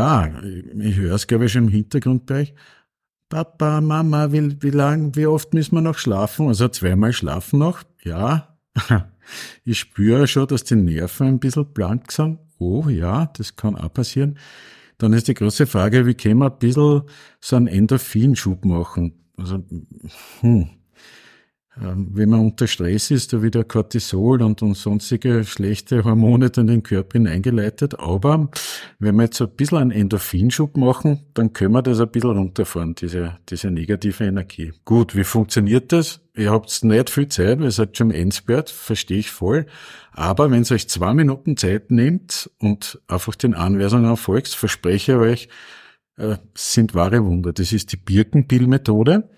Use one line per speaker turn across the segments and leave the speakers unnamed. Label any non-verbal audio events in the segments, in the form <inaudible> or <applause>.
hör's, glaube ich, schon im Hintergrundbereich. Papa, Mama, wie, wie lang, wie oft müssen wir noch schlafen? Also zweimal schlafen noch? Ja. <laughs> Ich spüre schon, dass die Nerven ein bisschen blank sind. Oh ja, das kann auch passieren. Dann ist die große Frage, wie können wir ein bisschen so einen Endorphinschub machen? Also, hm, wenn man unter Stress ist, da wieder Cortisol und, und sonstige schlechte Hormone dann in den Körper hineingeleitet. Aber wenn wir jetzt ein bisschen einen Endorphinschub machen, dann können wir das ein bisschen runterfahren, diese, diese negative Energie. Gut, wie funktioniert das? Ihr habt nicht viel Zeit, weil ihr seid schon im Endspurt, verstehe ich voll. Aber wenn ihr euch zwei Minuten Zeit nehmt und einfach den Anweisungen folgt, verspreche ich euch, äh, sind wahre Wunder. Das ist die Birkenpill-Methode.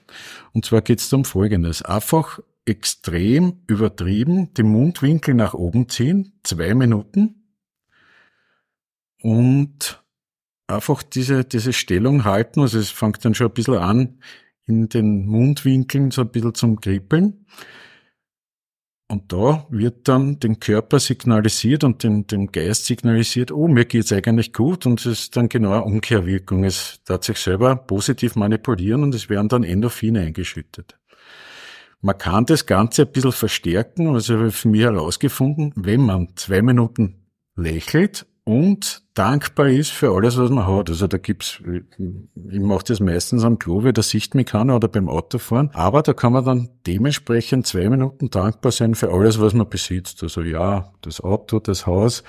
Und zwar geht es um Folgendes. Einfach extrem übertrieben die Mundwinkel nach oben ziehen, zwei Minuten. Und einfach diese, diese Stellung halten. Also es fängt dann schon ein bisschen an, in den Mundwinkeln so ein bisschen zum Kribbeln. Und da wird dann dem Körper signalisiert und dem, dem Geist signalisiert, oh, mir geht's eigentlich gut und es ist dann genau eine Umkehrwirkung. Es darf sich selber positiv manipulieren und es werden dann Endorphine eingeschüttet. Man kann das Ganze ein bisschen verstärken, also für mich herausgefunden, wenn man zwei Minuten lächelt und dankbar ist für alles, was man hat. Also da gibt's, ich mache das meistens am Klo, wie der sieht mich keiner oder beim Autofahren. Aber da kann man dann dementsprechend zwei Minuten dankbar sein für alles, was man besitzt. Also ja, das Auto, das Haus,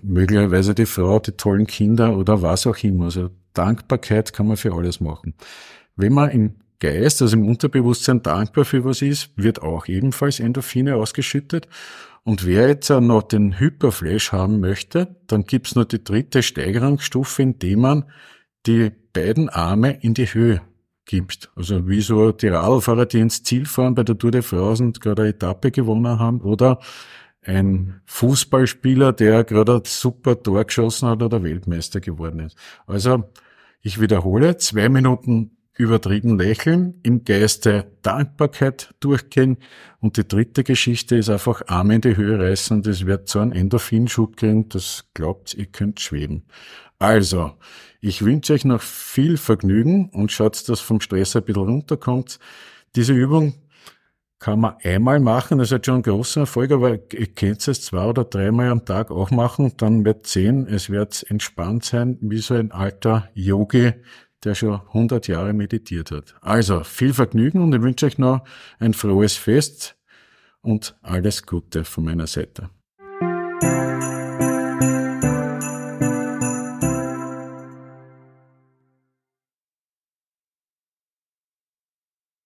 möglicherweise die Frau, die tollen Kinder oder was auch immer. Also Dankbarkeit kann man für alles machen. Wenn man im Geist, also im Unterbewusstsein dankbar für was ist, wird auch ebenfalls Endorphine ausgeschüttet. Und wer jetzt noch den Hyperflash haben möchte, dann gibt's noch die dritte Steigerungsstufe, indem man die beiden Arme in die Höhe gibt. Also wie so die Radlfahrer, die ins Ziel fahren bei der Tour de France und gerade eine Etappe gewonnen haben, oder ein Fußballspieler, der gerade ein super Tor geschossen hat oder Weltmeister geworden ist. Also ich wiederhole, zwei Minuten übertrieben lächeln, im Geiste Dankbarkeit durchgehen und die dritte Geschichte ist einfach Arme in die Höhe reißen es wird so ein Endorphinschub kriegen, das glaubt, ihr könnt schweben. Also, ich wünsche euch noch viel Vergnügen und schaut, dass vom Stress ein bisschen runterkommt. Diese Übung kann man einmal machen, das ist schon ein großer Erfolg, aber ihr könnt es zwei oder dreimal am Tag auch machen, dann wird sehen, es wird entspannt sein, wie so ein alter Yogi, der schon 100 Jahre meditiert hat. Also viel Vergnügen und ich wünsche euch noch ein frohes Fest und alles Gute von meiner Seite.